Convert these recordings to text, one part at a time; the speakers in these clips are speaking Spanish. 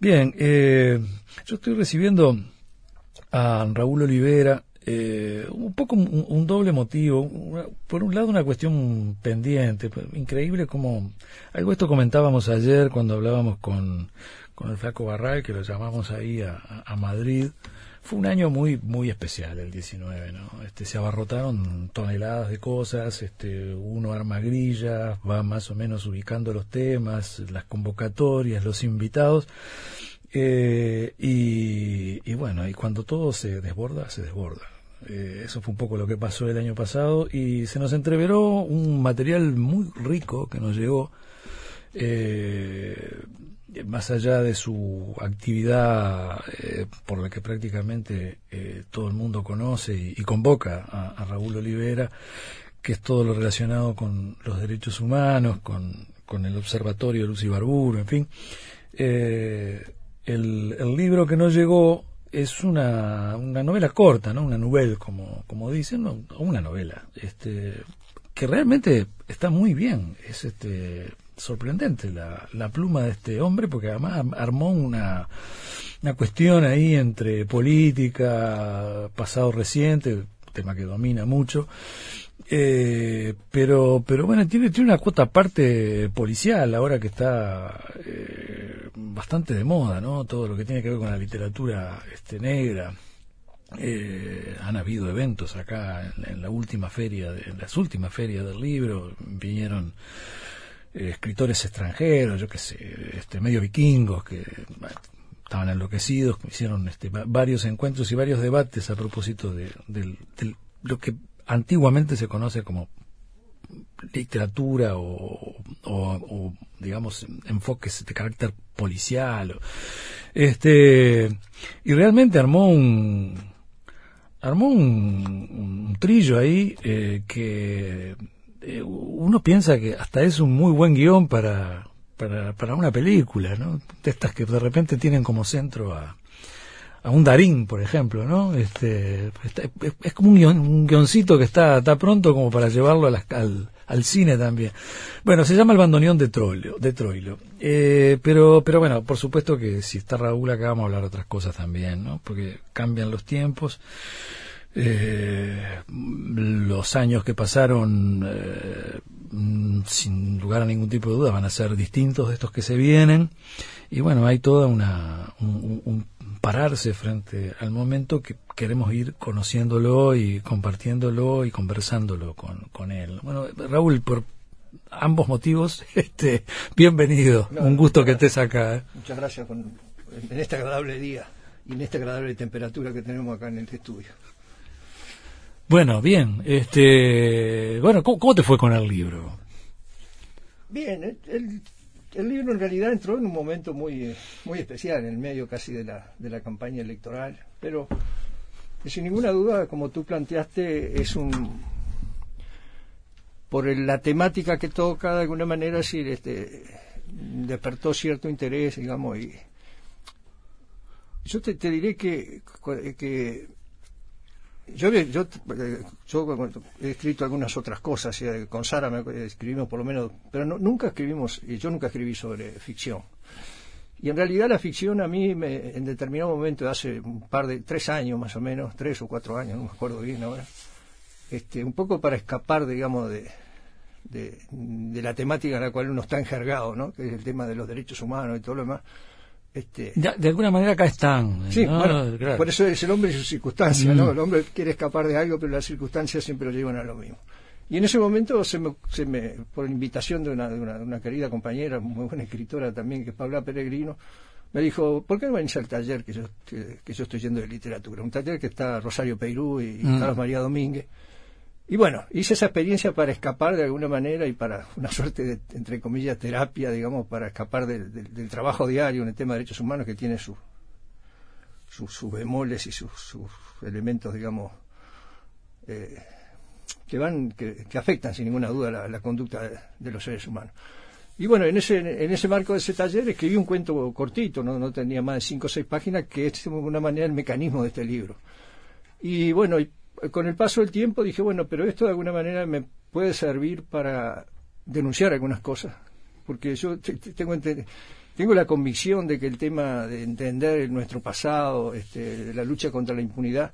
Bien, eh, yo estoy recibiendo a Raúl Olivera, eh, un poco un, doble motivo. por un lado, una cuestión pendiente. Pues, increíble como. Algo esto comentábamos ayer cuando hablábamos con, con el Flaco Barral, que lo llamamos ahí a, a Madrid. Fue un año muy muy especial el 19, ¿no? Este se abarrotaron toneladas de cosas, este uno arma grillas, va más o menos ubicando los temas, las convocatorias, los invitados. Eh, y, y, bueno, y cuando todo se desborda, se desborda. Eh, eso fue un poco lo que pasó el año pasado y se nos entreveró un material muy rico que nos llegó eh, más allá de su actividad eh, por la que prácticamente eh, todo el mundo conoce y, convoca a, Raúl Olivera, que es todo lo relacionado con los derechos humanos, con, con el Observatorio Lucy Barburo, en fin. Eh, el, libro que nos llegó es una, una novela corta, ¿no? Una novela, como, como dicen, una novela, este, que realmente está muy bien. Es este sorprendente la, la pluma de este hombre porque además armó una, una cuestión ahí entre política, pasado reciente, tema que domina mucho, eh, pero pero bueno tiene tiene una cuota aparte policial ahora que está eh, bastante de moda no todo lo que tiene que ver con la literatura este negra. Eh, han habido eventos acá en, la última feria en las últimas ferias del libro vinieron eh, escritores extranjeros, yo qué sé, este, medio vikingos que estaban enloquecidos, hicieron este, varios encuentros y varios debates a propósito de, lo que antiguamente se conoce como literatura o, digamos enfoques de carácter policial este y realmente armó un armó un, trillo ahí eh, que eh, uno piensa que hasta es un muy buen guion para, para, para una película, ¿no? De estas que de repente tienen como centro a, a un Darín, por ejemplo, ¿no? Este, es, como un, guion, un guioncito que está, está pronto como para llevarlo a al, al cine también. Bueno, se llama El bandoneón de Troilo. De Troilo. Eh, pero, pero bueno, por supuesto que si está Raúl acá vamos a hablar otras cosas también, ¿no? Porque cambian los tiempos. Eh, los años que pasaron, eh, sin lugar a ningún tipo de duda, van a ser distintos de estos que se vienen. Y bueno, hay toda una, un, pararse frente al momento que queremos ir conociéndolo y compartiéndolo y conversándolo con, con él. Bueno, Raúl, por ambos motivos, este, bienvenido. un gusto que estés acá. ¿eh? Muchas gracias en este agradable día y en esta agradable temperatura que tenemos acá en el estudio. Bueno, bien. Este, bueno, ¿cómo, te fue con el libro? Bien, el, libro en realidad entró en un momento muy, muy especial, en el medio casi de la, de la campaña electoral, pero sin ninguna duda, como tú planteaste, es un por la temática que toca de alguna manera, sí, este, despertó cierto interés, digamos, y yo te, te diré que, que yo, yo, yo, he escrito algunas otras cosas, con Sara me escribimos por lo menos, pero nunca escribimos, yo nunca escribí sobre ficción. Y en realidad la ficción a mí, me, en determinado momento, hace un par de, tres años más o menos, tres o cuatro años, no me acuerdo bien ahora, este, un poco para escapar, digamos, de, de, la temática en la cual uno está enjergado, ¿no? que es el tema de los derechos humanos y todo lo demás, este, de, alguna manera acá están. Sí, bueno, por eso es el hombre y sus circunstancias, ¿no? Mm. El hombre quiere escapar de algo, pero las circunstancias siempre lo llevan a lo mismo. Y en ese momento, se me, se me por invitación de una, de una, querida compañera, muy buena escritora también, que es Paula Peregrino, me dijo, ¿por qué no venís al taller que yo, que, yo estoy yendo de literatura? Un taller que está Rosario Peirú y mm. Carlos María Domínguez. Y bueno, hice esa experiencia para escapar de alguna manera y para una suerte de, entre comillas, terapia, digamos, para escapar del trabajo diario en el tema de derechos humanos que tiene sus sus bemoles y sus, elementos, digamos, eh, que van, que, afectan sin ninguna duda la, conducta de, los seres humanos. Y bueno, en ese, en ese marco de ese taller escribí un cuento cortito, no, no tenía más de cinco o seis páginas, que es de alguna manera el mecanismo de este libro. Y bueno, con el paso del tiempo dije, bueno, pero esto de alguna manera me puede servir para denunciar algunas cosas, porque yo tengo tengo la convicción de que el tema de entender nuestro pasado, este, la lucha contra la impunidad,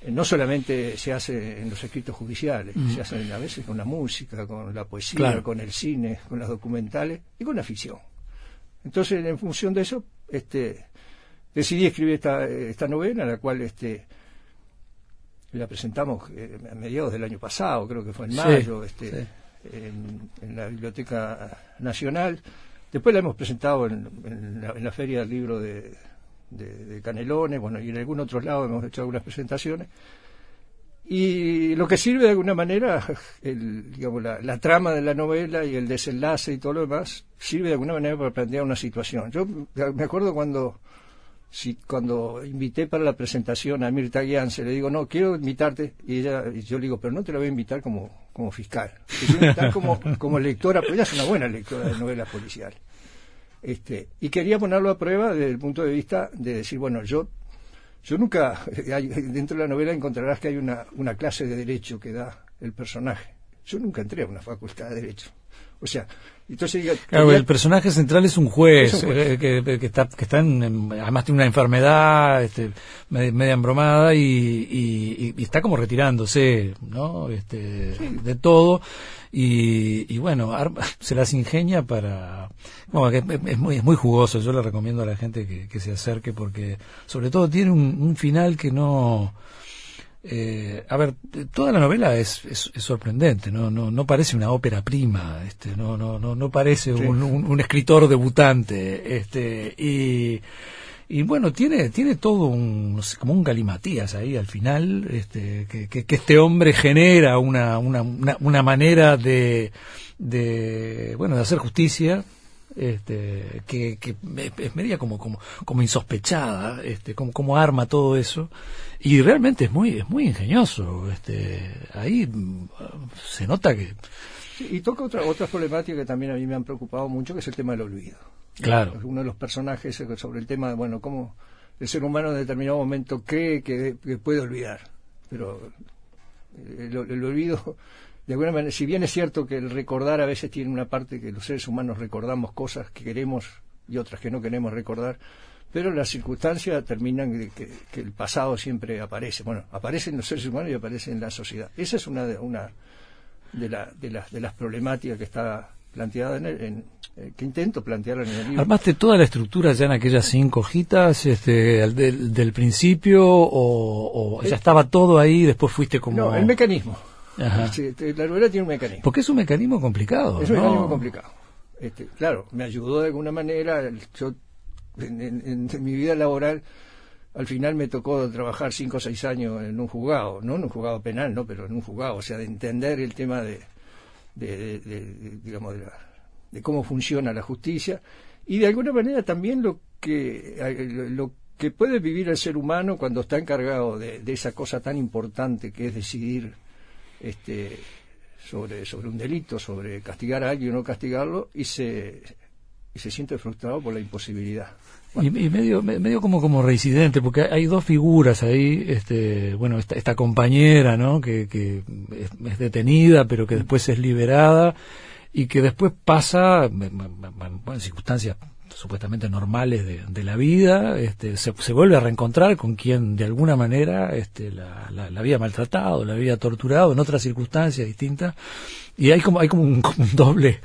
eh, no solamente se hace en los escritos judiciales, mm. se hace a veces con la música, con la poesía, con el cine, con las documentales y con la ficción. Entonces, en función de eso, este, decidí escribir esta, esta novela, la cual este, la presentamos eh, a mediados del año pasado, creo que fue en mayo, este, En, la Biblioteca Nacional. Después la hemos presentado en, la, Feria del Libro de, de, Canelones, bueno, y en algún otro lado hemos hecho algunas presentaciones. Y lo que sirve de alguna manera, el, digamos, la, la, trama de la novela y el desenlace y todo lo demás, sirve de alguna manera para plantear una situación. Yo me acuerdo cuando si cuando invité para la presentación a Mirta se le digo, no, quiero invitarte, y ella, y yo le digo, pero no te la voy a invitar como, como fiscal, te quiero invitar como, como lectora, porque ella es una buena lectora de novelas policiales. Este, y quería ponerlo a prueba desde el punto de vista de decir, bueno, yo, yo nunca, dentro de la novela encontrarás que hay una, una clase de derecho que da el personaje. Yo nunca entré a una facultad de derecho. O sea, entonces el personaje central es un juez, eh, que, está, que está en, además tiene una enfermedad este, media embromada y, está como retirándose, ¿no? Este, de todo y, bueno, se las ingenia para, bueno, es, muy, es muy jugoso. Yo le recomiendo a la gente que, se acerque porque, sobre todo, tiene un final que no eh, a ver, toda la novela es, es, sorprendente, ¿no? No, no parece una ópera prima, este, no, no, no, no parece un, un, escritor debutante, este, y, y bueno, tiene, tiene todo un, como un galimatías ahí al final, este, que, que, este hombre genera una, una, una, manera de, de, bueno, de hacer justicia, este, que, que es media como, como, como insospechada, este, como, como arma todo eso, y realmente es muy, es muy ingenioso, este, ahí mm, se nota que... y toca otra, otra problemática que también a mí me han preocupado mucho, que es el tema del olvido. Claro. Uno de los personajes sobre el tema, bueno, cómo el ser humano en determinado momento cree que, puede olvidar, pero el, el olvido de alguna manera, si bien es cierto que el recordar a veces tiene una parte que los seres humanos recordamos cosas que queremos y otras que no queremos recordar, pero las circunstancias terminan que, que, el pasado siempre aparece. Bueno, aparece en los seres humanos y aparece en la sociedad. Esa es una de, una de, la, de, las, de las problemáticas que está planteada en, en eh, que intento plantear en el libro. ¿Armaste toda la estructura ya en aquellas cinco hojitas este, del, del principio o, ya estaba todo ahí y después fuiste como...? No, el mecanismo la novela tiene un mecanismo. Porque es un mecanismo complicado. Es un mecanismo complicado. Este, claro, me ayudó de alguna manera. Yo, en, mi vida laboral, al final me tocó trabajar cinco o seis años en un juzgado, no en un juzgado penal, no, pero en un juzgado, o sea, de entender el tema de, de, digamos, de, cómo funciona la justicia y de alguna manera también lo que lo que puede vivir el ser humano cuando está encargado de esa cosa tan importante que es decidir este, sobre, sobre un delito, sobre castigar a alguien o no castigarlo, y se, y se siente frustrado por la imposibilidad. Y, medio, medio como, como reincidente, porque hay dos figuras ahí, este, bueno, esta, esta compañera, ¿no? Que, que es, detenida, pero que después es liberada, y que después pasa, en circunstancias supuestamente normales de, la vida, este, se, vuelve a reencontrar con quien de alguna manera este, la, la, había maltratado, la había torturado en otras circunstancias distintas, y hay como, hay como un, doble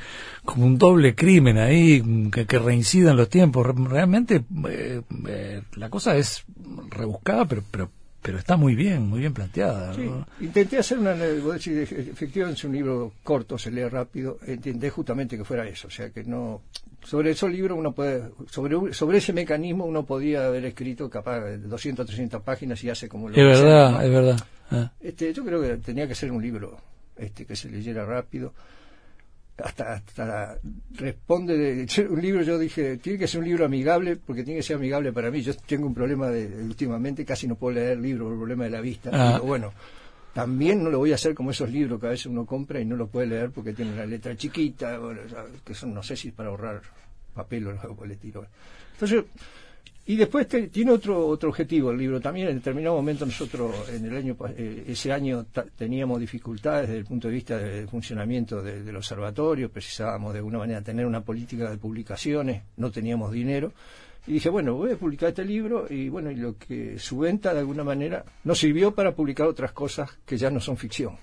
como un doble crimen ahí que, que reincida en los tiempos. Realmente eh, eh, la cosa es rebuscada, pero, pero pero está muy bien, muy bien planteada. intenté hacer una, efectivamente un libro corto, se lee rápido, intenté justamente que fuera eso, o sea que no, sobre esos libros uno puede, sobre, sobre ese mecanismo uno podía haber escrito capaz 200, 300 páginas y hace como lo Es verdad, es verdad. Ah. Este, yo creo que tenía que ser un libro este que se leyera rápido hasta, hasta responde de, un libro yo dije tiene que ser un libro amigable porque tiene que ser amigable para mí. Yo tengo un problema de, últimamente casi no puedo leer libros por el problema de la vista. Ah. bueno también no lo voy a hacer como esos libros que a veces uno compra y no lo puede leer porque tiene una letra chiquita que son no sé si es para ahorrar papel o algo por el estilo. Entonces Y después tiene otro otro objetivo el libro también. En determinado momento nosotros en el año eh, ese año teníamos dificultades desde el punto de vista del funcionamiento del observatorio. Precisábamos de alguna manera tener una política de publicaciones. No teníamos dinero. Y dije, bueno, voy a publicar este libro y bueno, y lo que su venta de alguna manera nos sirvió para publicar otras cosas que ya no son ficción.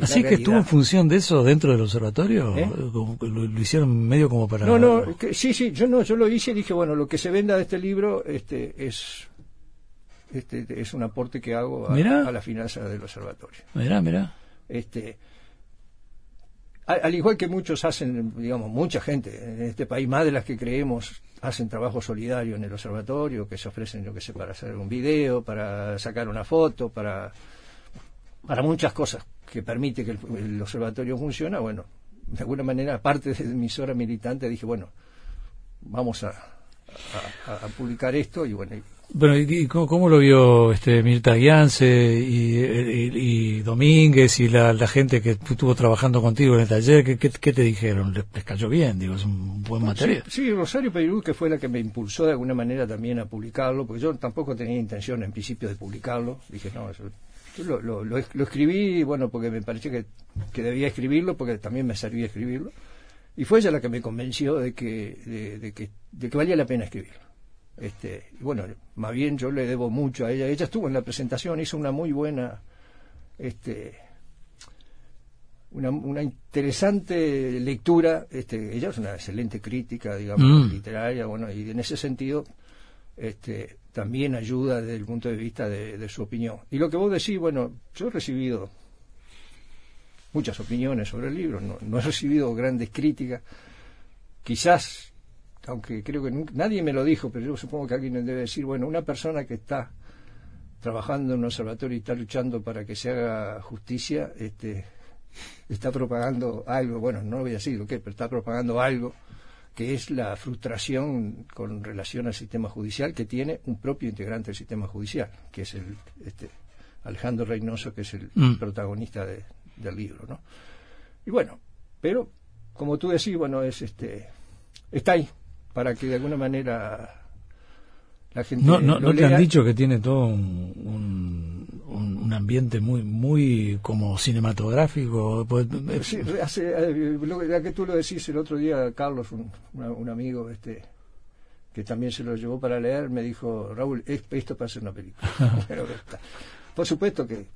Así que estuvo en función de eso dentro del observatorio, ¿Eh? lo, hicieron medio como para. No, no, sí, sí, yo no, yo lo hice y dije bueno, lo que se venda de este libro, este, es, este, es un aporte que hago a, la finanza del observatorio. Mira, mira. Este, al, igual que muchos hacen, digamos, mucha gente en este país, más de las que creemos, hacen trabajo solidario en el observatorio, que se ofrecen, yo que sé, para hacer un video, para sacar una foto, para, para muchas cosas que permite que el, observatorio funcione, bueno, de alguna manera, aparte de mis horas militantes, dije, bueno, vamos a, a, publicar esto y bueno. bueno, ¿y cómo, lo vio este Mirta Guiance y, Domínguez y la, gente que estuvo trabajando contigo en el taller? ¿Qué, qué, te dijeron? ¿Les, cayó bien? Digo, es un buen material. Sí, Rosario Perú, que fue la que me impulsó de alguna manera también a publicarlo, porque yo tampoco tenía intención en principio de publicarlo. Dije, no, eso lo, lo, lo, escribí, bueno, porque me pareció que, que, debía escribirlo, porque también me servía escribirlo. Y fue ella la que me convenció de que, de, que, de que valía la pena escribirlo. Este, y bueno, más bien yo le debo mucho a ella. Ella estuvo en la presentación, hizo una muy buena, este, una, una interesante lectura. Este, ella es una excelente crítica, digamos, mm. literaria, bueno, y en ese sentido, este, también ayuda desde el punto de vista de, su opinión. Y lo que vos decís, bueno, yo he recibido muchas opiniones sobre el libro, no, he recibido grandes críticas, quizás, aunque creo que nadie me lo dijo, pero yo supongo que alguien debe decir, bueno, una persona que está trabajando en un observatorio y está luchando para que se haga justicia, este, está propagando algo, bueno, no voy a decir lo que, pero está propagando algo que es la frustración con relación al sistema judicial que tiene un propio integrante del sistema judicial, que es el este, Alejandro Reynoso, que es el mm. protagonista del libro, ¿no? Y bueno, pero como tú decís, bueno, es este está ahí para que de alguna manera la gente no no, no te han dicho que tiene todo un un, ambiente muy muy como cinematográfico. Pues, eh, sí, hace, eh, ya que tú lo decís el otro día, Carlos, un, un amigo este que también se lo llevó para leer, me dijo, Raúl, esto para ser una película. Por supuesto que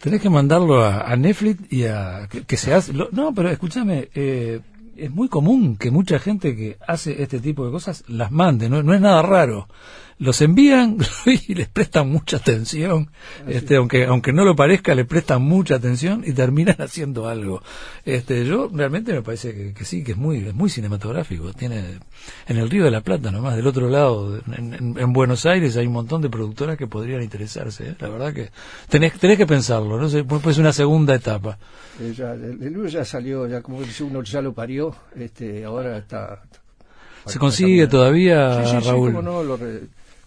Tenés que mandarlo a, Netflix y a que, se hace. no, pero escúchame, eh, es muy común que mucha gente que hace este tipo de cosas las mande, no, no es nada raro. Los envían y les prestan mucha atención, este, aunque aunque no lo parezca, le prestan mucha atención y terminan haciendo algo. Este, yo realmente me parece que, sí, que es muy es muy cinematográfico. Tiene en el Río de la Plata, nomás del otro lado, en, Buenos Aires hay un montón de productoras que podrían interesarse. ¿eh? La verdad que tenés tenés que pensarlo, no sé, pues una segunda etapa. Eh, el, libro ya salió, ya como uno ya lo parió, este, ahora está. ¿Se consigue todavía, Raúl?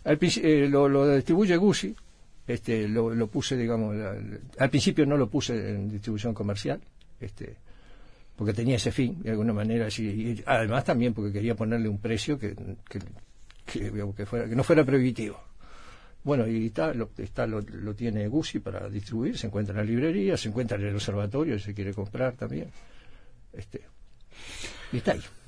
Eh, lo, lo, distribuye Gucci, este, lo, lo puse, digamos, al principio no lo puse en distribución comercial, este, porque tenía ese fin, de alguna manera, y además también porque quería ponerle un precio que, que, que, fuera, que no fuera prohibitivo. Bueno, y está, lo, está lo, lo, tiene Gucci para distribuir, se encuentra en la librería, se encuentra en el observatorio, si se quiere comprar también. Este,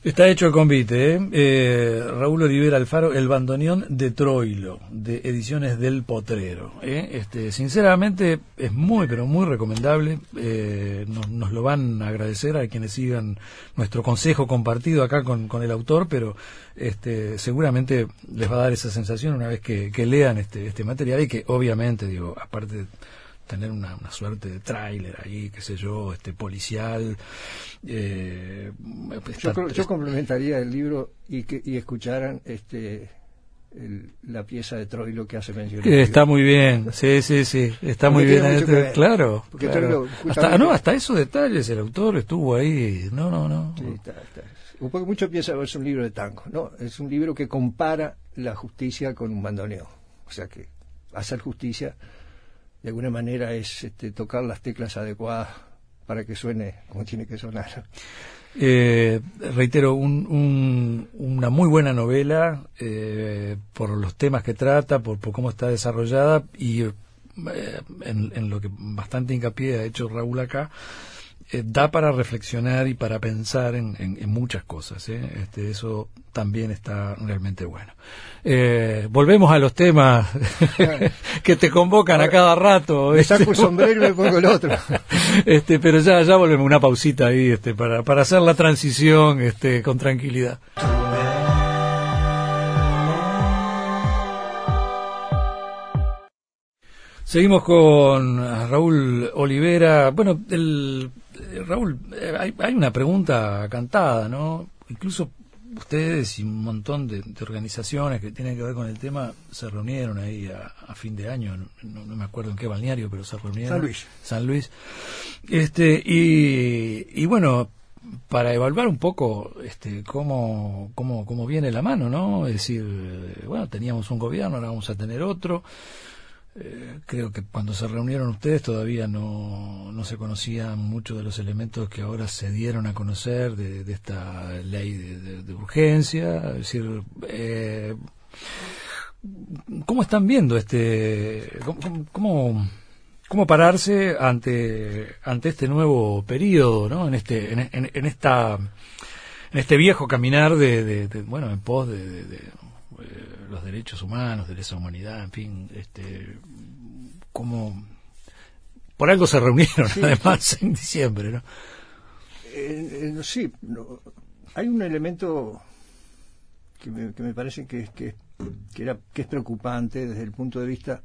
está hecho el convite, ¿eh? ¿eh? Raúl Olivera Alfaro, El bandoneón de Troilo, de Ediciones del Potrero. ¿eh? Este, sinceramente es muy, pero muy recomendable. Eh, nos, lo van a agradecer a quienes sigan nuestro consejo compartido acá con, con el autor, pero este, seguramente les va a dar esa sensación una vez que, que lean este, este material y que obviamente, digo, aparte tener una, una suerte de tráiler ahí, qué sé yo, este policial. Eh, yo, complementaría el libro y que y escucharan este la pieza de Troilo que hace mención. Está muy bien, sí, sí, sí, está muy bien. Este, claro, Hasta, no, hasta esos detalles, el autor estuvo ahí, no, no, no. Un mucho piensa es un libro de tango, no, es un libro que compara la justicia con un bandoneón, o sea que hacer justicia de alguna manera es este, tocar las teclas adecuadas para que suene como tiene que sonar. Eh, reitero, una muy buena novela eh, por los temas que trata, por, cómo está desarrollada y eh, en, lo que bastante hincapié ha hecho Raúl acá, da para reflexionar y para pensar en, muchas cosas. Este, eso también está realmente bueno. volvemos a los temas que te convocan a cada rato. Me saco el sombrero y me pongo el otro. este, pero ya, ya volvemos, una pausita ahí este, para, para hacer la transición este, con tranquilidad. Seguimos con Raúl Olivera. Bueno, el, Raúl, eh, hay, hay una pregunta cantada, ¿no? Incluso ustedes y un montón de, organizaciones que tienen que ver con el tema se reunieron ahí a, fin de año, no, me acuerdo en qué balneario, pero se reunieron. San Luis. San Luis. Este, y, y bueno, para evaluar un poco este, cómo, cómo, cómo viene la mano, ¿no? Es decir, eh, bueno, teníamos un gobierno, ahora vamos a tener otro. Eh, creo que cuando se reunieron ustedes todavía no, no se conocían muchos de los elementos que ahora se dieron a conocer de, esta ley de, urgencia. Es decir, eh, ¿cómo están viendo este, cómo, cómo, pararse ante, ante este nuevo periodo, ¿no? En este, en, en, esta, en este viejo caminar de, bueno, en pos de los derechos humanos, de esa humanidad, en fin, este, como por algo se reunieron además en diciembre, ¿no? Eh, eh, sí, hay un elemento que me, que me parece que, que, que, era, que es preocupante desde el punto de vista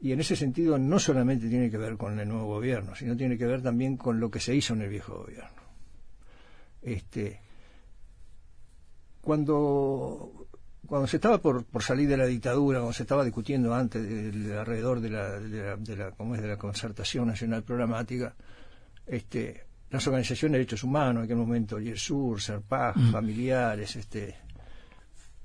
y en ese sentido no solamente tiene que ver con el nuevo gobierno, sino tiene que ver también con lo que se hizo en el viejo gobierno. Este, cuando cuando se estaba por, por, salir de la dictadura, cuando se estaba discutiendo antes alrededor de la, de la, ¿cómo es? de la concertación nacional programática, este, las organizaciones de derechos humanos, en aquel momento YESUR, SERPAG, mm. familiares, este,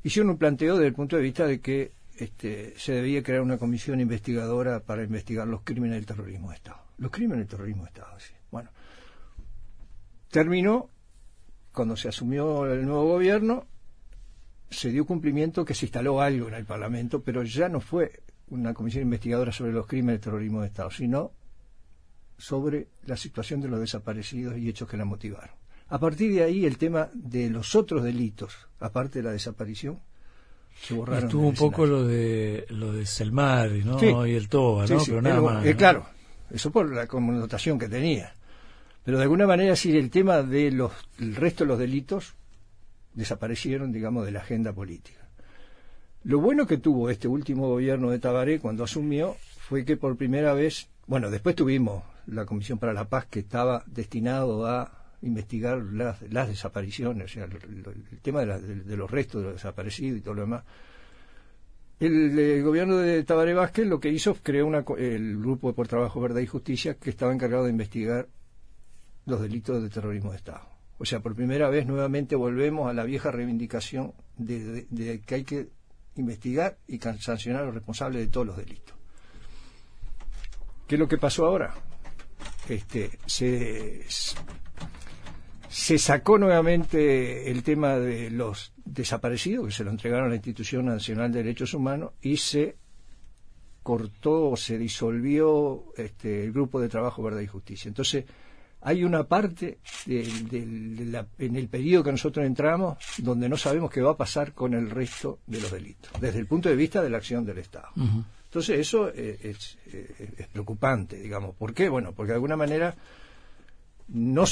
hicieron un planteo desde el punto de vista de que este, se debía crear una comisión investigadora para investigar los crímenes del terrorismo de Estado. Los crímenes del terrorismo de Estado, sí. Bueno, terminó cuando se asumió el nuevo gobierno se dio cumplimiento que se instaló algo en el Parlamento, pero ya no fue una comisión investigadora sobre los crímenes de terrorismo de Estado, sino sobre la situación de los desaparecidos y hechos que la motivaron. A partir de ahí, el tema de los otros delitos, aparte de la desaparición, se borraron. Estuvo un poco lo de lo de Selmar ¿no? y el Toba, ¿no? pero nada más. Eh, claro, eso por la connotación que tenía. Pero de alguna manera, sí, el tema de los el resto de los delitos desaparecieron, digamos, de la agenda política. Lo bueno que tuvo este último gobierno de Tabaré cuando asumió fue que por primera vez, bueno, después tuvimos la Comisión para la Paz que estaba destinado a investigar las, desapariciones, o sea, el, tema de, los restos de los desaparecidos y todo lo demás. El, gobierno de Tabaré Vázquez lo que hizo creó una, el grupo por Trabajo, Verdad y Justicia que estaba encargado de investigar los delitos de terrorismo de Estado. O sea, por primera vez nuevamente volvemos a la vieja reivindicación de, que hay que investigar y sancionar a los responsables de todos los delitos. ¿Qué es lo que pasó ahora? Este, se, sacó nuevamente el tema de los desaparecidos, que se lo entregaron a la Institución Nacional de Derechos Humanos, y se cortó, se disolvió este, el grupo de trabajo Verdad y Justicia. Entonces, hay una parte en el periodo que nosotros entramos donde no sabemos qué va a pasar con el resto de los delitos, desde el punto de vista de la acción del Estado. Entonces eso eh, es, preocupante, digamos. ¿Por qué? Bueno, porque de alguna manera no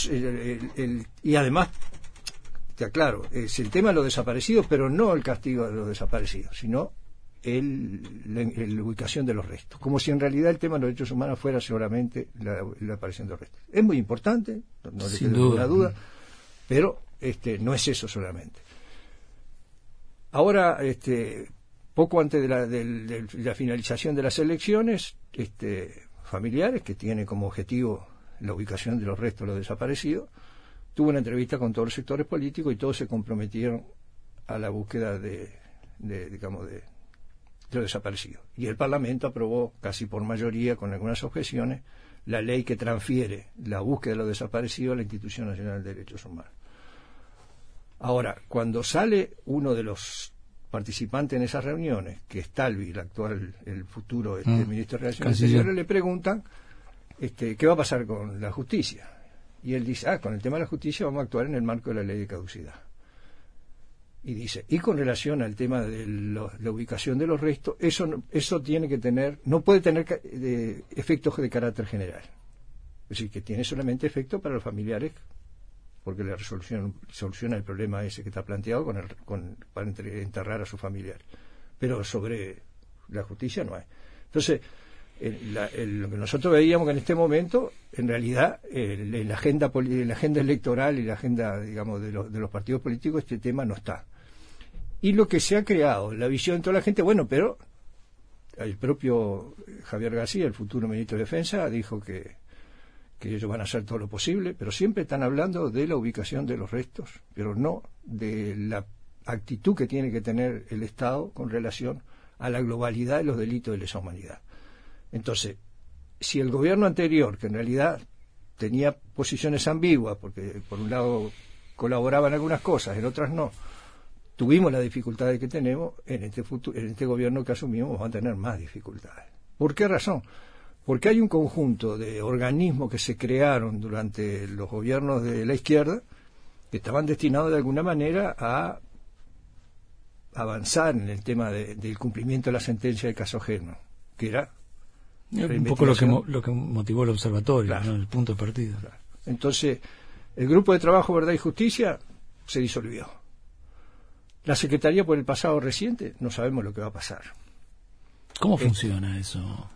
y además te aclaro, es el tema de los desaparecidos, pero no el castigo de los desaparecidos, sino el, la, ubicación de los restos, como si en realidad el tema de los derechos humanos fuera seguramente la, aparición de los restos. Es muy importante, no le ninguna duda, pero este, no es eso solamente. Ahora, este, poco antes de la, de, la finalización de las elecciones, este, familiares, que tiene como objetivo la ubicación de los restos de los desaparecidos, tuvo una entrevista con todos los sectores políticos y todos se comprometieron a la búsqueda de, de digamos, de, de los desaparecidos. Y el Parlamento aprobó, casi por mayoría, con algunas objeciones, la ley que transfiere la búsqueda de los desaparecidos a la Institución Nacional de Derechos Humanos. Ahora, cuando sale uno de los participantes en esas reuniones, que es Talvi, el actual, el futuro este, Mm. ministro de Relaciones. Exteriores, le preguntan este, qué va a pasar con la justicia. Y él dice, ah, con el tema de la justicia vamos a actuar en el marco de la ley de caducidad. Y dice, y con relación al tema de lo- la ubicación de los restos, eso, eso tiene que tener, no puede tener de- efectos de carácter general. Es decir, que tiene solamente efecto para los familiares, porque le resoluciona, soluciona el problema ese que está planteado con el- con- para enterrar a su familiar. Pero sobre la justicia no hay. Entonces, el- la- el- lo que nosotros veíamos que en este momento, en realidad, en la agenda en la agenda electoral y la agenda, digamos, de los, de los partidos políticos, este tema no está. Y lo que se ha creado, la visión de toda la gente, bueno, pero el propio Javier García, el futuro ministro de Defensa, dijo que, que ellos van a hacer todo lo posible, pero siempre están hablando de la ubicación de los restos, pero no de la actitud que tiene que tener el Estado con relación a la globalidad de los delitos de lesa humanidad. Entonces, si el gobierno anterior, que en realidad tenía posiciones ambiguas, porque por un lado colaboraba en algunas cosas, en otras no, tuvimos las dificultades que tenemos, en este, en este gobierno que asumimos vamos a tener más dificultades. ¿Por qué razón? Porque hay un conjunto de organismos que se crearon durante los gobiernos de la izquierda que estaban destinados de alguna manera a avanzar en el tema de- del cumplimiento de la sentencia de caso ajeno, que era un poco lo que, lo motivó el observatorio, Claro. ¿no? el punto de partida. Entonces, el grupo de trabajo Verdad y Justicia se disolvió. La Secretaría por el pasado reciente no sabemos lo que va a pasar. ¿Cómo Eh, funciona eso?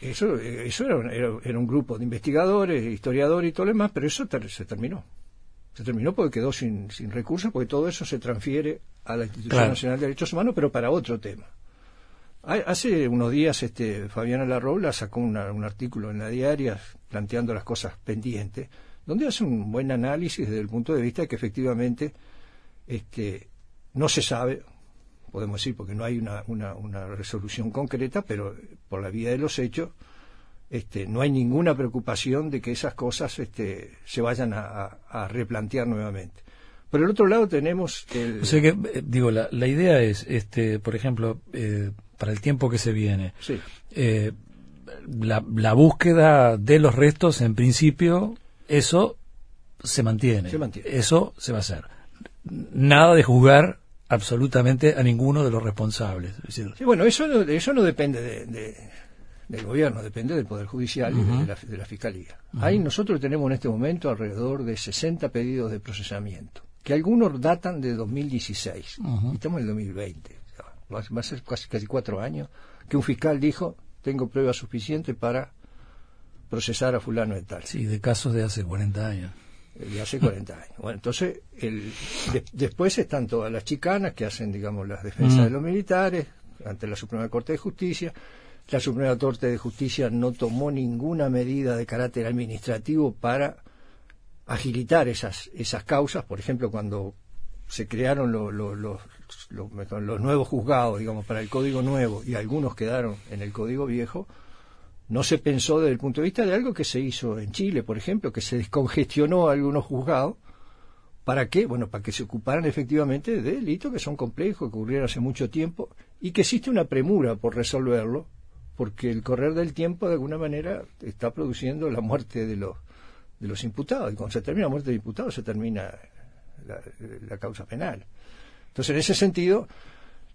Eso, eh, eso era, un- era- era un grupo de investigadores, historiadores y todo lo demás, pero eso ter- se terminó. Se terminó porque quedó sin, sin recursos, porque todo eso se transfiere a la Institución Claro. Nacional de Derechos Humanos, pero para otro tema. Ha- Hace unos días este, Fabiana Larroula sacó una- un artículo en la diaria planteando las cosas pendientes, donde hace un buen análisis desde el punto de vista de que efectivamente este, no se sabe, podemos decir, porque no hay una, una, una resolución concreta, pero por la vía de los hechos, este, no hay ninguna preocupación de que esas cosas este, se vayan a, a- replantear nuevamente. Por el otro lado tenemos el... O sea que, eh, digo, la, la idea es, este, por ejemplo, eh, para el tiempo que se viene, sí, eh, la, la búsqueda de los restos, en principio, eso se mantiene. Se mantiene. Eso se va a hacer. Nada de juzgar absolutamente a ninguno de los responsables. Es decir, Sí, bueno, eso no, eso no depende de- de- del gobierno, depende del Poder Judicial y de, la, de la Fiscalía. Ahí nosotros tenemos en este momento alrededor de 60 pedidos de procesamiento, que algunos datan de 2016, Ujú. y estamos en el 2020. O sea, Va, va a ser casi, casi cuatro años que un fiscal dijo, tengo pruebas suficientes para procesar a fulano de tal. sí, de casos de hace 40 años. Eh, de hace 40 años. Bueno, entonces, el, de- después están todas las chicanas que hacen, digamos, las defensas Mm. de los militares ante la Suprema Corte de Justicia. La Suprema Corte de Justicia no tomó ninguna medida de carácter administrativo para agilitar esas, esas causas. Por ejemplo, cuando se crearon lo- lo- los, los, los nuevos juzgados, digamos, para el Código Nuevo y algunos quedaron en el Código Viejo, no se pensó desde el punto de vista de algo que se hizo en Chile, por ejemplo, que se descongestionó algunos juzgados. ¿Para qué? Bueno, para que se ocuparan efectivamente de delitos que son complejos, que ocurrieron hace mucho tiempo y que existe una premura por resolverlo, porque el correr del tiempo de alguna manera está produciendo la muerte de los, de los imputados. Y cuando se termina la muerte de imputados se termina la, la causa penal. Entonces, en ese sentido,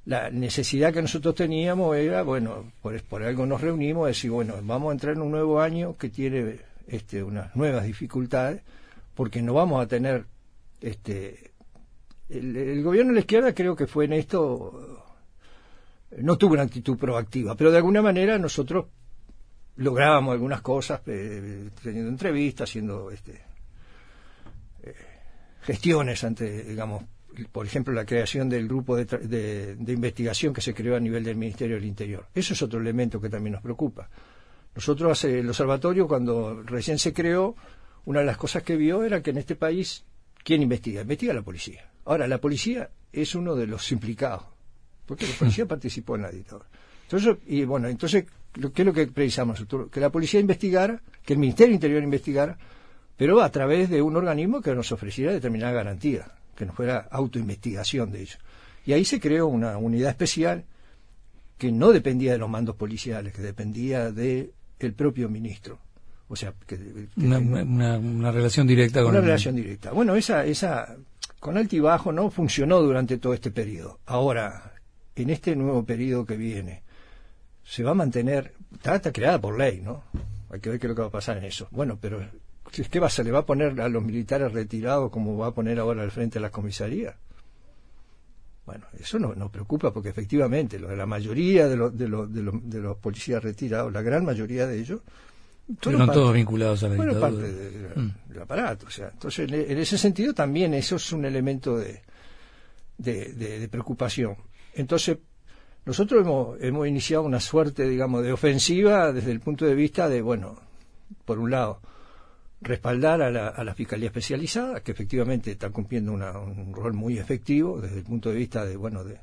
la necesidad que nosotros teníamos era, bueno, por, por algo nos reunimos, decir, bueno, vamos a entrar en un nuevo año que tiene este, unas nuevas dificultades, porque no vamos a tener, este, el, gobierno de la izquierda creo que fue en esto, no tuvo una actitud proactiva, pero de alguna manera nosotros lográbamos algunas cosas, eh, teniendo entrevistas, haciendo este, eh, gestiones ante, digamos, por ejemplo, la creación del grupo de, de- de investigación que se creó a nivel del Ministerio del Interior. Eso es otro elemento que también nos preocupa. Nosotros, hace el observatorio, cuando recién se creó, una de las cosas que vio era que en este país, ¿quién investiga? Investiga la policía. Ahora, la policía es uno de los implicados, porque la policía participó en la dictadura. Entonces, y bueno, entonces ¿qué es lo que precisamos nosotros? Que la policía investigara, que el Ministerio Interior investigara, pero a través de un organismo que nos ofreciera determinada garantía, que nos fuera autoinvestigación de ello. Y ahí se creó una unidad especial que no dependía de los mandos policiales, que dependía del propio ministro. O sea, que, una, relación directa con una relación directa. Bueno, esa, esa con altibajo no funcionó durante todo este periodo. Ahora, en este nuevo periodo que viene, se va a mantener, está, está creada por ley, ¿no? Hay que ver qué es lo que va a pasar en eso. Bueno, pero ¿qué va, se le va a poner a los militares retirados como va a poner ahora al frente de las comisarías? Bueno, eso no nos preocupa porque efectivamente lo de la mayoría de, los de, los de, los de los policías retirados, la gran mayoría de ellos, fueron todos vinculados a la bueno, parte mm. del aparato. O sea, entonces, en, ese sentido también eso es un elemento de, de, de preocupación. Entonces, nosotros hemos, hemos iniciado una suerte, digamos, de ofensiva desde el punto de vista de, bueno, por un lado, respaldar a la, a la Fiscalía Especializada, que efectivamente está cumpliendo un rol muy efectivo desde el punto de vista de, bueno, de,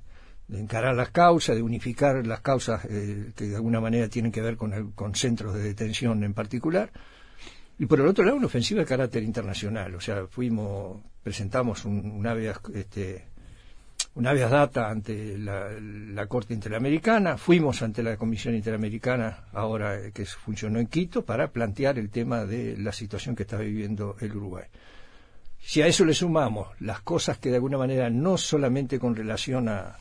encarar las causas, de unificar las causas eh, que de alguna manera tienen que ver con, el, con centros de detención en particular. Y por el otro lado, una ofensiva de carácter internacional. O sea, fuimos, presentamos un, un este, una vez data ante la, Corte Interamericana, fuimos ante la Comisión Interamericana, ahora que funcionó en Quito, para plantear el tema de la situación que está viviendo el Uruguay. Si a eso le sumamos las cosas que de alguna manera no solamente con relación a,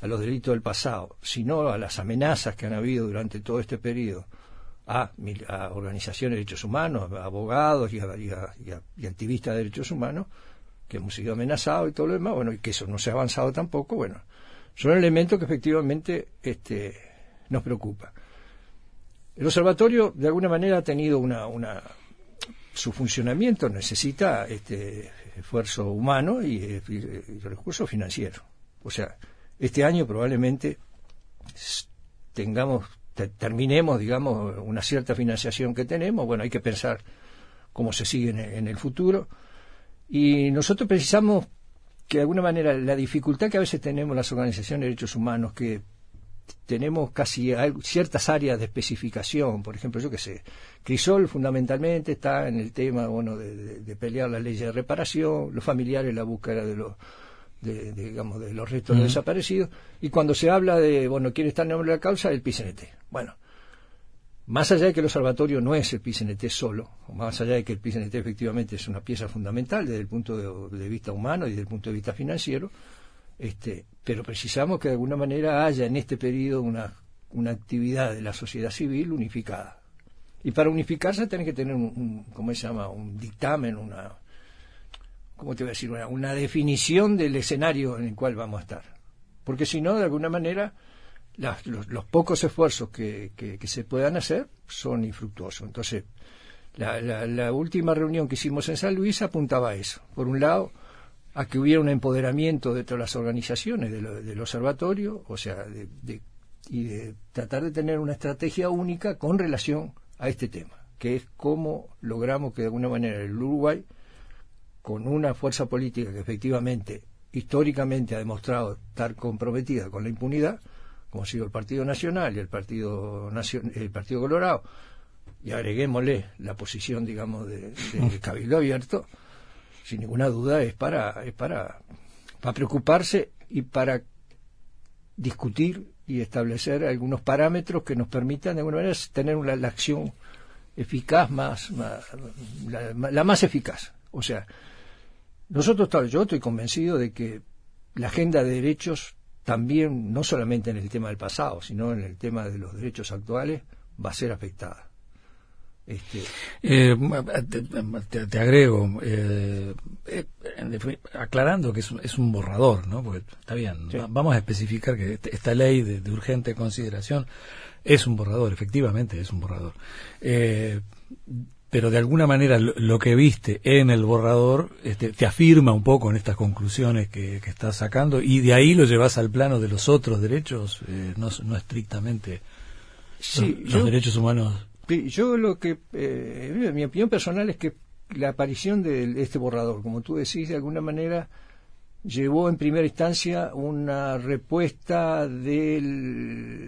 los delitos del pasado, sino a las amenazas que han habido durante todo este periodo a, organizaciones de derechos humanos, a abogados y, y activistas de derechos humanos, que hemos sido amenazados y todo lo demás, bueno, y que eso no se ha avanzado tampoco, bueno, son elementos que efectivamente este, nos preocupa. El observatorio, de alguna manera, ha tenido una, una su funcionamiento necesita este esfuerzo humano y, recursos financieros. O sea, este año probablemente tengamos terminemos, digamos, una cierta financiación que tenemos. Bueno, hay que pensar cómo se sigue en el futuro y nosotros precisamos que de alguna manera la dificultad que a veces tenemos las organizaciones de derechos humanos, que tenemos casi ciertas áreas de especificación, por ejemplo, yo qué sé, Crisol fundamentalmente está en el tema bueno de, pelear la ley de reparación, los familiares la búsqueda de los de, digamos de los restos desaparecidos y cuando se habla de bueno quién está en nombre de la causa el PCNT. Bueno, más allá de que el observatorio no es el PCNT solo, más allá de que el PCNT efectivamente es una pieza fundamental desde el punto de, vista humano y desde el punto de vista financiero, este, pero precisamos que de alguna manera haya en este periodo una, una actividad de la sociedad civil unificada. Y para unificarse tiene que tener un, ¿cómo se llama? Un dictamen, una, ¿cómo te voy a decir? Una, una definición del escenario en el cual vamos a estar. Porque si no, de alguna manera, los, pocos esfuerzos que, se puedan hacer son infructuosos. Entonces, la, última reunión que hicimos en San Luis apuntaba a eso. Por un lado, a que hubiera un empoderamiento de todas las organizaciones del observatorio, o sea, de, y de tratar de tener una estrategia única con relación a este tema, que es cómo logramos que de alguna manera el Uruguay, con una fuerza política que efectivamente, históricamente ha demostrado estar comprometida con la impunidad, como ha sido el Partido Nacional y el Partido, el Partido Colorado, y agreguémosle la posición, digamos, de, Cabildo Abierto, sin ninguna duda es para, es para, para preocuparse y para discutir y establecer algunos parámetros que nos permitan de alguna manera tener una, la acción eficaz más, la, la, más eficaz. O sea, nosotros, yo estoy convencido de que la agenda de derechos también, no solamente en el tema del pasado, sino en el tema de los derechos actuales, va a ser afectada. Este... Eh, te, agrego, eh, eh, aclarando que es, un borrador, ¿no? Porque está bien, vamos a especificar que este, esta ley de, urgente consideración es un borrador, efectivamente es un borrador pero de alguna manera lo, que viste en el borrador este, te afirma un poco en estas conclusiones que, estás sacando y de ahí lo llevas al plano de los otros derechos, eh, no, no, estrictamente sí, los, derechos humanos. Yo lo que, eh, mi opinión personal es que la aparición de este borrador, como tú decís, de alguna manera llevó en primera instancia una respuesta de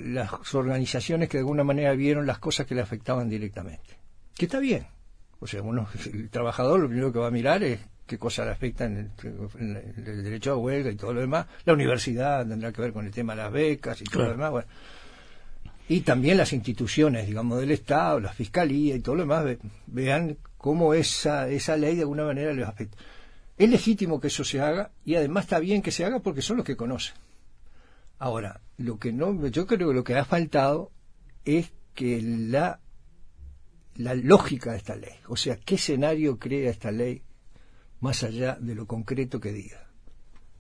las organizaciones que de alguna manera vieron las cosas que le afectaban directamente. Que está bien. O sea, uno, el trabajador lo primero que va a mirar es qué cosas le afectan el, el, derecho a huelga y todo lo demás. La universidad tendrá que ver con el tema de las becas y todo lo demás. Bueno. Y también las instituciones, digamos, del Estado, la Fiscalía y todo lo demás, vean cómo esa, esa ley de alguna manera les afecta. Es legítimo que eso se haga y además está bien que se haga porque son los que conocen. Ahora, lo que no, yo creo que lo que ha faltado es que la, la lógica de esta ley, o sea, qué escenario crea esta ley más allá de lo concreto que diga.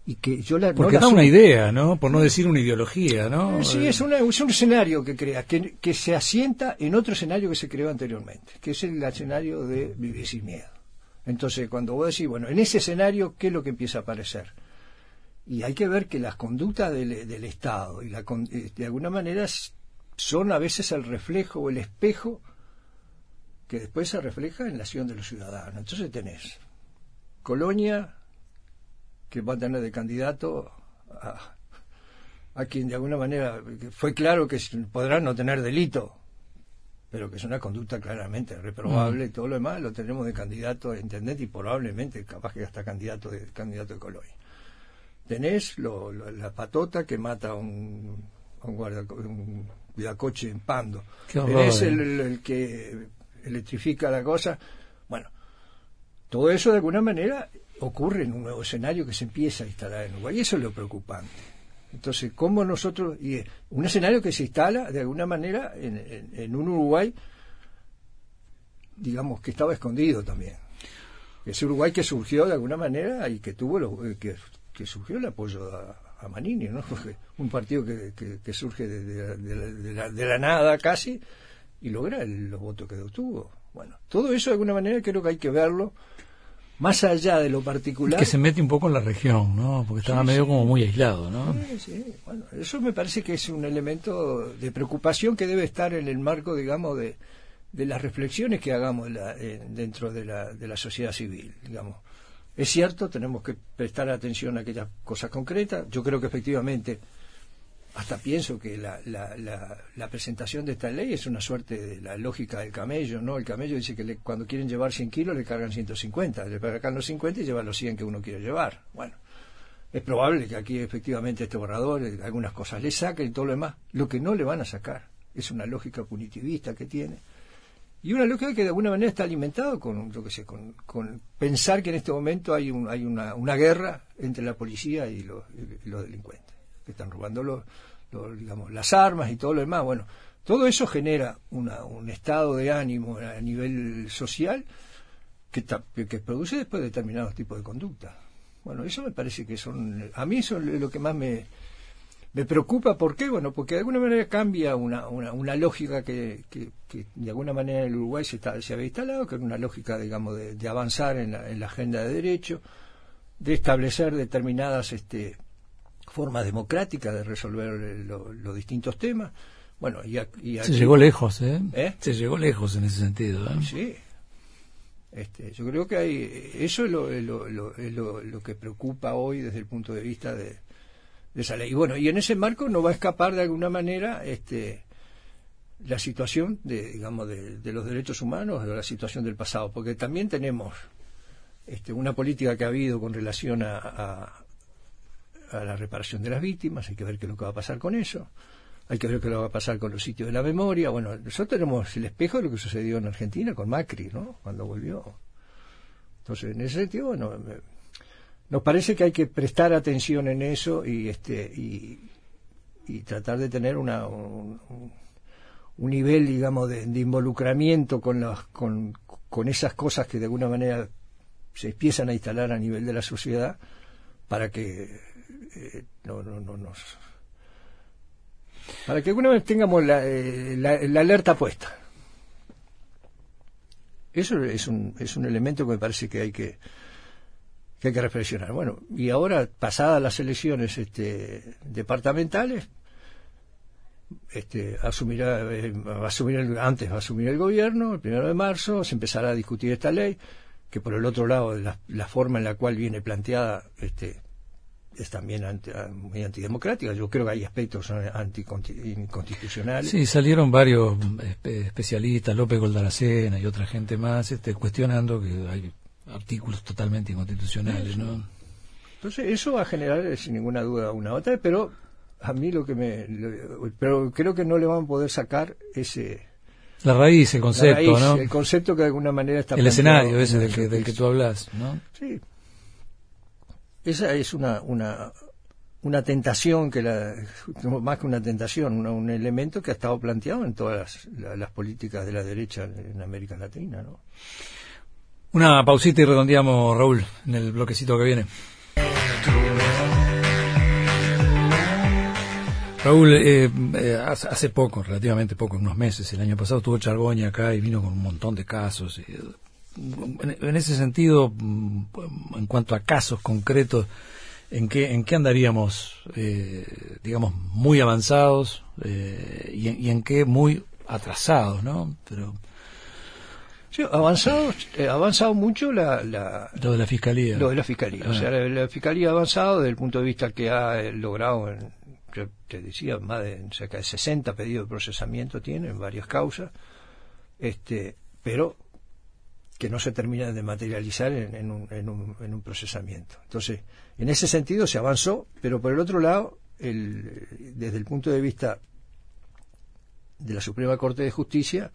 Y que yo la, Porque da una idea, ¿no? Por no decir una ideología, ¿no? Eh, sí, es, una, es un escenario que crea, que, que se asienta en otro escenario que se creó anteriormente, que es el escenario de vivir sin miedo. Entonces, cuando vos decís, bueno, en ese escenario, ¿qué es lo que empieza a aparecer? Y hay que ver que las conductas del, Estado, y la, eh, de alguna manera, son a veces el reflejo o el espejo que después se refleja en la acción de los ciudadanos. Entonces tenés Colonia, que va a tener de candidato a, a quien de alguna manera fue claro que podrá no tener delito, pero que es una conducta claramente reprobable y todo lo demás, lo tenemos de candidato a intendente y probablemente capaz que hasta candidato de candidato de Colonia. Tenés lo, la patota que mata a un, a un, guarda, un cuidacoche en Pando. Tenés el, el, que electrifica la cosa. Bueno, todo eso de alguna manera ocurre en un nuevo escenario que se empieza a instalar en Uruguay y eso es lo preocupante. Entonces, ¿cómo nosotros, y un escenario que se instala de alguna manera en, un Uruguay, digamos, que estaba escondido también? Ese Uruguay que surgió de alguna manera y que tuvo, lo, que, que surgió el apoyo a, Manini, ¿no? un partido que, que, surge de, la, de, la, nada casi y logra los votos que obtuvo. Bueno, todo eso de alguna manera creo que hay que verlo más allá de lo particular. Que se mete un poco en la región, ¿no? Porque estaba medio como muy aislado, ¿no? Sí, sí. Bueno, eso me parece que es un elemento de preocupación que debe estar en el marco, digamos, de, de las reflexiones que hagamos eh, dentro de la, de la sociedad civil, digamos. Es cierto, tenemos que prestar atención a aquellas cosas concretas. Yo creo que efectivamente hasta pienso que la, presentación de esta ley es una suerte de la lógica del camello, ¿no? El camello dice que cuando quieren llevar 100 kilos le cargan 150, le cargan los 50 y llevan los 100 que uno quiere llevar. Bueno, es probable que aquí efectivamente este borrador eh, algunas cosas le saquen y todo lo demás. Lo que no le van a sacar es una lógica punitivista que tiene y una lógica que de alguna manera está alimentado con, yo que sé, con, pensar que en este momento hay, un, hay una, guerra entre la policía y los delincuentes que están robando los digamos, las armas y todo lo demás. Bueno, todo eso genera una, un estado de ánimo a nivel social que, que produce después determinados tipos de conducta. Bueno, eso me parece que son, a mí eso es lo que más me, me preocupa. ¿Por qué? Bueno, porque de alguna manera cambia una, una, una lógica que, que, de alguna manera en el Uruguay se, está, se había instalado, que era una lógica, digamos, de, de avanzar en la, en la agenda de derecho, de establecer determinadas este, forma democrática de resolver los distintos temas. Bueno, y, se llegó lejos, ¿eh? ¿eh? Se llegó lejos en ese sentido. ¿eh? Sí. Este, yo creo que hay eso es lo, lo, lo, que preocupa hoy desde el punto de vista de, esa ley. Y bueno, y en ese marco no va a escapar de alguna manera este, la situación de, digamos, de, los derechos humanos, de la situación del pasado, porque también tenemos este, una política que ha habido con relación a a la reparación de las víctimas, hay que ver qué es lo que va a pasar con eso, hay que ver qué es lo que va a pasar con los sitios de la memoria. Bueno, nosotros tenemos el espejo de lo que sucedió en Argentina con Macri, ¿no? Cuando volvió. Entonces, en ese sentido, bueno, nos parece que hay que prestar atención en eso y este y, tratar de tener una, un, nivel, digamos, de, involucramiento con, las, con, con esas cosas que de alguna manera se empiezan a instalar a nivel de la sociedad para que eh, no, no, no. Para que alguna vez tengamos la, eh, la, alerta puesta. Eso es un, es un elemento que me parece que hay que, hay que reflexionar. Bueno, y ahora, pasadas las elecciones este, departamentales, este, asumirá, eh, el, antes va a asumir el gobierno, el primero de marzo, se empezará a discutir esta ley, que por el otro lado, la, la forma en la cual viene planteada, este, es también muy antidemocrática. Yo creo que hay aspectos anticonstitucionales. Sí, salieron varios especialistas, López Goldaracena y otra gente más, este, cuestionando que hay artículos totalmente inconstitucionales, ¿no? Entonces, eso va a generar, sin ninguna duda, una otra, pero a mí lo que me. pero creo que no le van a poder sacar ese. La raíz, el concepto, ¿no? El concepto que de alguna manera está. El escenario ese del que, del que tú hablas, ¿no? Sí. Esa es una, una, una tentación que la, más que una tentación, un elemento que ha estado planteado en todas las, las, políticas de la derecha en América Latina, ¿no? Una pausita y redondeamos, Raúl, en el bloquecito que viene. Raúl, eh, eh, hace poco, relativamente poco, unos meses, el año pasado estuvo Chargoña acá y vino con un montón de casos. En, ese sentido, mm, en cuanto a casos concretos, ¿en qué, en qué andaríamos, eh, digamos, muy avanzados y, y, en qué muy atrasados, ¿no? Pero Sí, avanzado, eh, avanzado mucho la, lo de la fiscalía. Lo de la fiscalía. O sea, la, fiscalía ha avanzado desde el punto de vista que ha eh, logrado, en, yo te decía, más de cerca de 60 pedidos de procesamiento tiene en varias causas, este, pero que no se termina de materializar en, un, en, un, en un procesamiento. Entonces, en ese sentido se avanzó, pero por el otro lado, el, desde el punto de vista de la Suprema Corte de Justicia,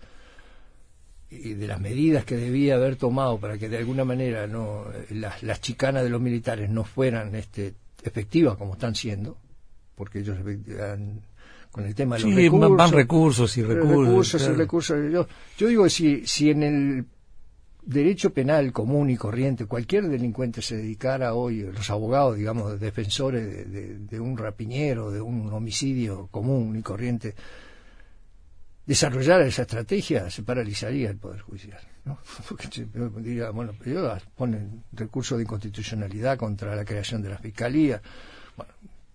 y de las medidas que debía haber tomado para que de alguna manera no las, las chicanas de los militares no fueran este, efectivas como están siendo, porque ellos con el tema de los recursos, van recursos y recursos, y recursos. Yo, yo digo si si en el derecho penal común y corriente cualquier delincuente se dedicara hoy, los abogados, digamos, defensores de, de un rapiñero, de un homicidio común y corriente, desarrollar esa estrategia, se paralizaría el Poder Judicial. ¿no? Porque diría, bueno, pero ponen recurso de inconstitucionalidad contra la creación de la Fiscalía. Bueno,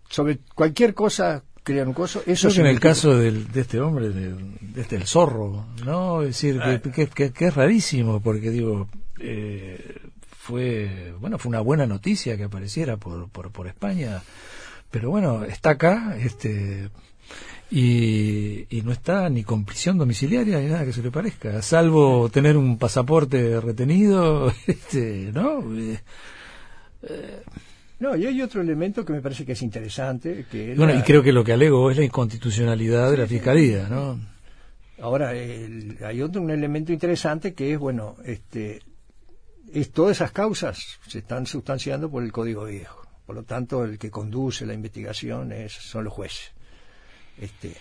sobre cualquier cosa crean un coso. Eso en el caso del, de este hombre, de, este el zorro, ¿no? Es decir, que, ah. que, es rarísimo, porque digo, eh, fue, bueno, fue una buena noticia que apareciera por, por, por España, pero bueno, está acá, este y, no está ni con prisión domiciliaria ni nada que se le parezca, salvo tener un pasaporte retenido, este, ¿no? Eh, eh, no, y hay otro elemento que me parece que es interesante. Que bueno, y creo que lo que alego es la inconstitucionalidad de la Fiscalía, ¿no? Ahora, hay otro un elemento interesante que es, bueno, este, es, todas esas causas se están sustanciando por el Código Viejo. Por lo tanto, el que conduce la investigación es, son los jueces. Este,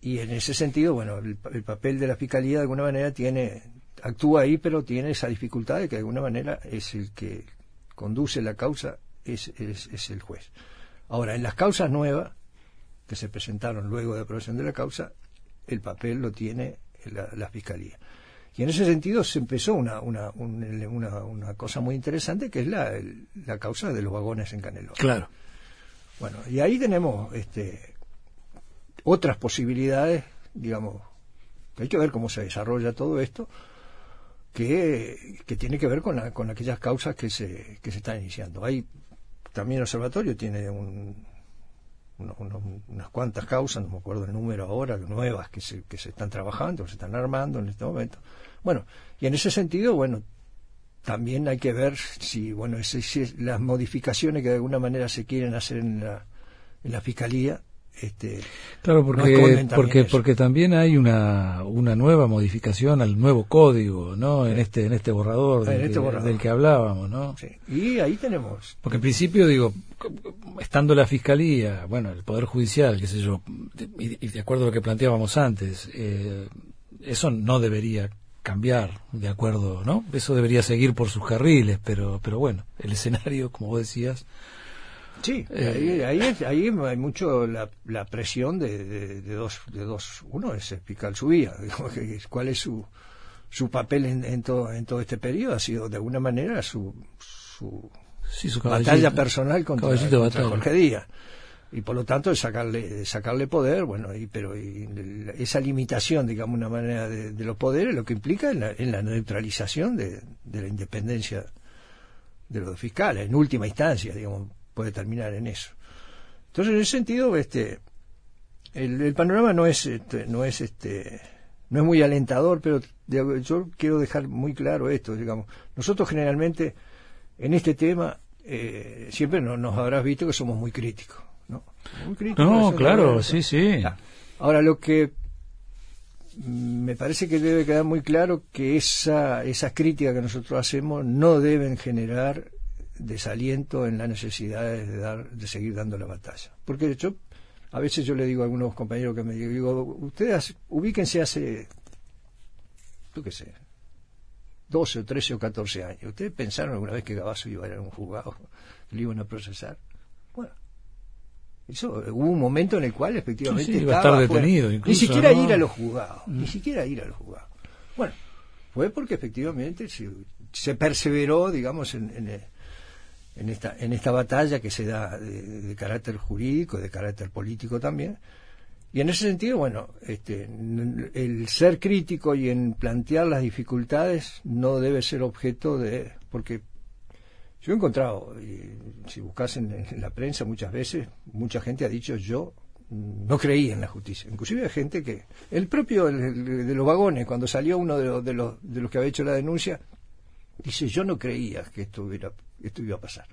y en ese sentido, bueno, el, papel de la fiscalía de alguna manera tiene, actúa ahí, pero tiene esa dificultad de que de alguna manera es el que conduce la causa, es, es, el juez. Ahora, en las causas nuevas, que se presentaron luego de aprobación de la causa, el papel lo tiene la, fiscalía. Y en ese sentido se empezó una, una, una, una cosa muy interesante que es la, la causa de los vagones en Canelón. Claro. Bueno, y ahí tenemos este, otras posibilidades, digamos, hay que ver cómo se desarrolla todo esto, que, que tiene que ver con, la, con aquellas causas que se, que se están iniciando. Hay también el observatorio tiene un, unas cuantas causas, no me acuerdo el número ahora, nuevas que se, que se están trabajando, se están armando en este momento. Bueno, y en ese sentido, bueno, también hay que ver si, bueno, si, las modificaciones que de alguna manera se quieren hacer en la, en la fiscalía este, claro, porque, porque, porque también hay una, una nueva modificación al nuevo código, ¿no? En este, en este borrador, del, este que, del que hablábamos, ¿no? Y ahí tenemos. Porque en principio, digo, estando la fiscalía, bueno, el poder judicial, qué sé yo, y, de acuerdo a lo que planteábamos antes, eh, eso no debería cambiar, de acuerdo, ¿no? Eso debería seguir por sus carriles, pero, pero bueno, el escenario, como vos decías, Sí, eh, ahí, ahí, hay mucho la, la presión de, de, dos, de dos. Uno es explicar su vida, cuál es su, su papel en, en, todo, en todo este periodo. Ha sido de alguna manera su, su, batalla personal contra, Jorge Díaz. Y por lo tanto, sacarle, sacarle poder, bueno, y, pero esa limitación, digamos, una manera de, de los poderes, lo que implica en la, en la neutralización de, de la independencia de los fiscales, en última instancia, digamos, puede terminar en eso. Entonces, en ese sentido, este, el, panorama no es, este, no es, este, no es muy alentador, pero yo quiero dejar muy claro esto, digamos. Nosotros generalmente en este tema eh, siempre nos habrás visto que somos muy críticos, ¿no? Muy críticos. No, claro, sí, sí. Ahora lo que me parece que debe quedar muy claro que esa, esas críticas que nosotros hacemos no deben generar desaliento en la necesidad de, dar, de seguir dando la batalla. Porque de hecho, a veces yo le digo a algunos compañeros que me digo, ustedes ubíquense hace, tú qué sé, 12 o 13 o 14 años. ¿Ustedes pensaron alguna vez que Gabazo iba a ir a un juzgado, que lo iban a procesar? Bueno, eso, hubo un momento en el cual efectivamente iba a estar detenido. ni siquiera ir a los juzgados, ni siquiera ir a los juzgados. Bueno, fue porque efectivamente se, perseveró, digamos, en, en, esta, en esta batalla que se da de, carácter jurídico, de carácter político también. Y en ese sentido, bueno, este, el ser crítico y en plantear las dificultades no debe ser objeto de, porque yo he encontrado, si buscas en, la prensa muchas veces, mucha gente ha dicho yo no creía en la justicia. Inclusive hay gente que, el propio de los vagones, cuando salió uno de los, de, los, de los que había hecho la denuncia, dice yo no creía que esto, hubiera, esto iba a pasar.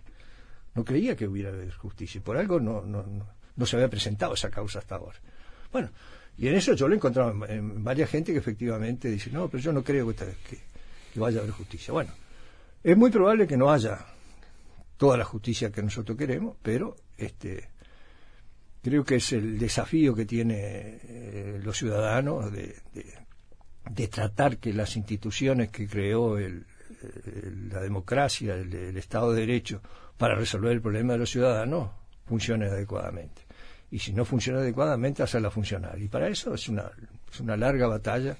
No creía que hubiera justicia. Y por algo no, no, no, se había presentado esa causa hasta ahora. Bueno, y en eso yo lo he encontrado en, varias gente que efectivamente dice, no, pero yo no creo que, que, que vaya a haber justicia. Bueno, es muy probable que no haya toda la justicia que nosotros queremos, pero este creo que es el desafío que tiene eh, los ciudadanos de, de, tratar que las instituciones que creó el, la democracia, el, Estado de Derecho, para resolver el problema de los ciudadanos, funcionen adecuadamente. Y si no funciona adecuadamente, hacerla funcionar. Y para eso es una, es una larga batalla,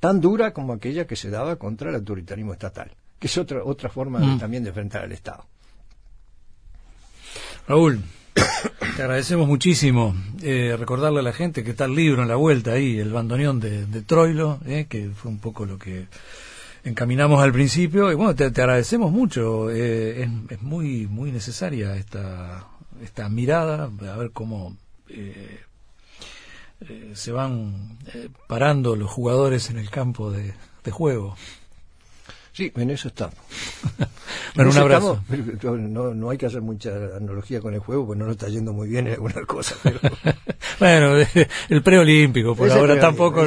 tan dura como aquella que se daba contra el autoritarismo estatal que es otra, otra forma mm. también de enfrentar al Estado. Raúl, te agradecemos muchísimo. Eh, recordarle a la gente que está el libro en la vuelta ahí, El bandoneón de, Troilo, eh, que fue un poco lo que encaminamos al principio. Y bueno, te, agradecemos mucho. Eh, es, muy, muy necesaria esta, esta mirada, a ver cómo se van parando los jugadores en el campo de juego. Sí, en eso estamos. bueno, un abrazo. no, no, hay que hacer mucha analogía con el juego, porque no nos está yendo muy bien en algunas cosas. Pero... bueno, el preolímpico, por ahora tampoco,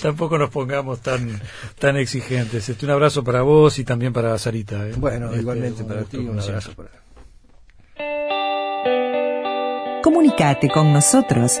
tampoco nos pongamos tan tan exigentes. Este, un abrazo para vos y también para Sarita. ¿eh? Bueno, este, igualmente para ti, un abrazo para Comunicate con nosotros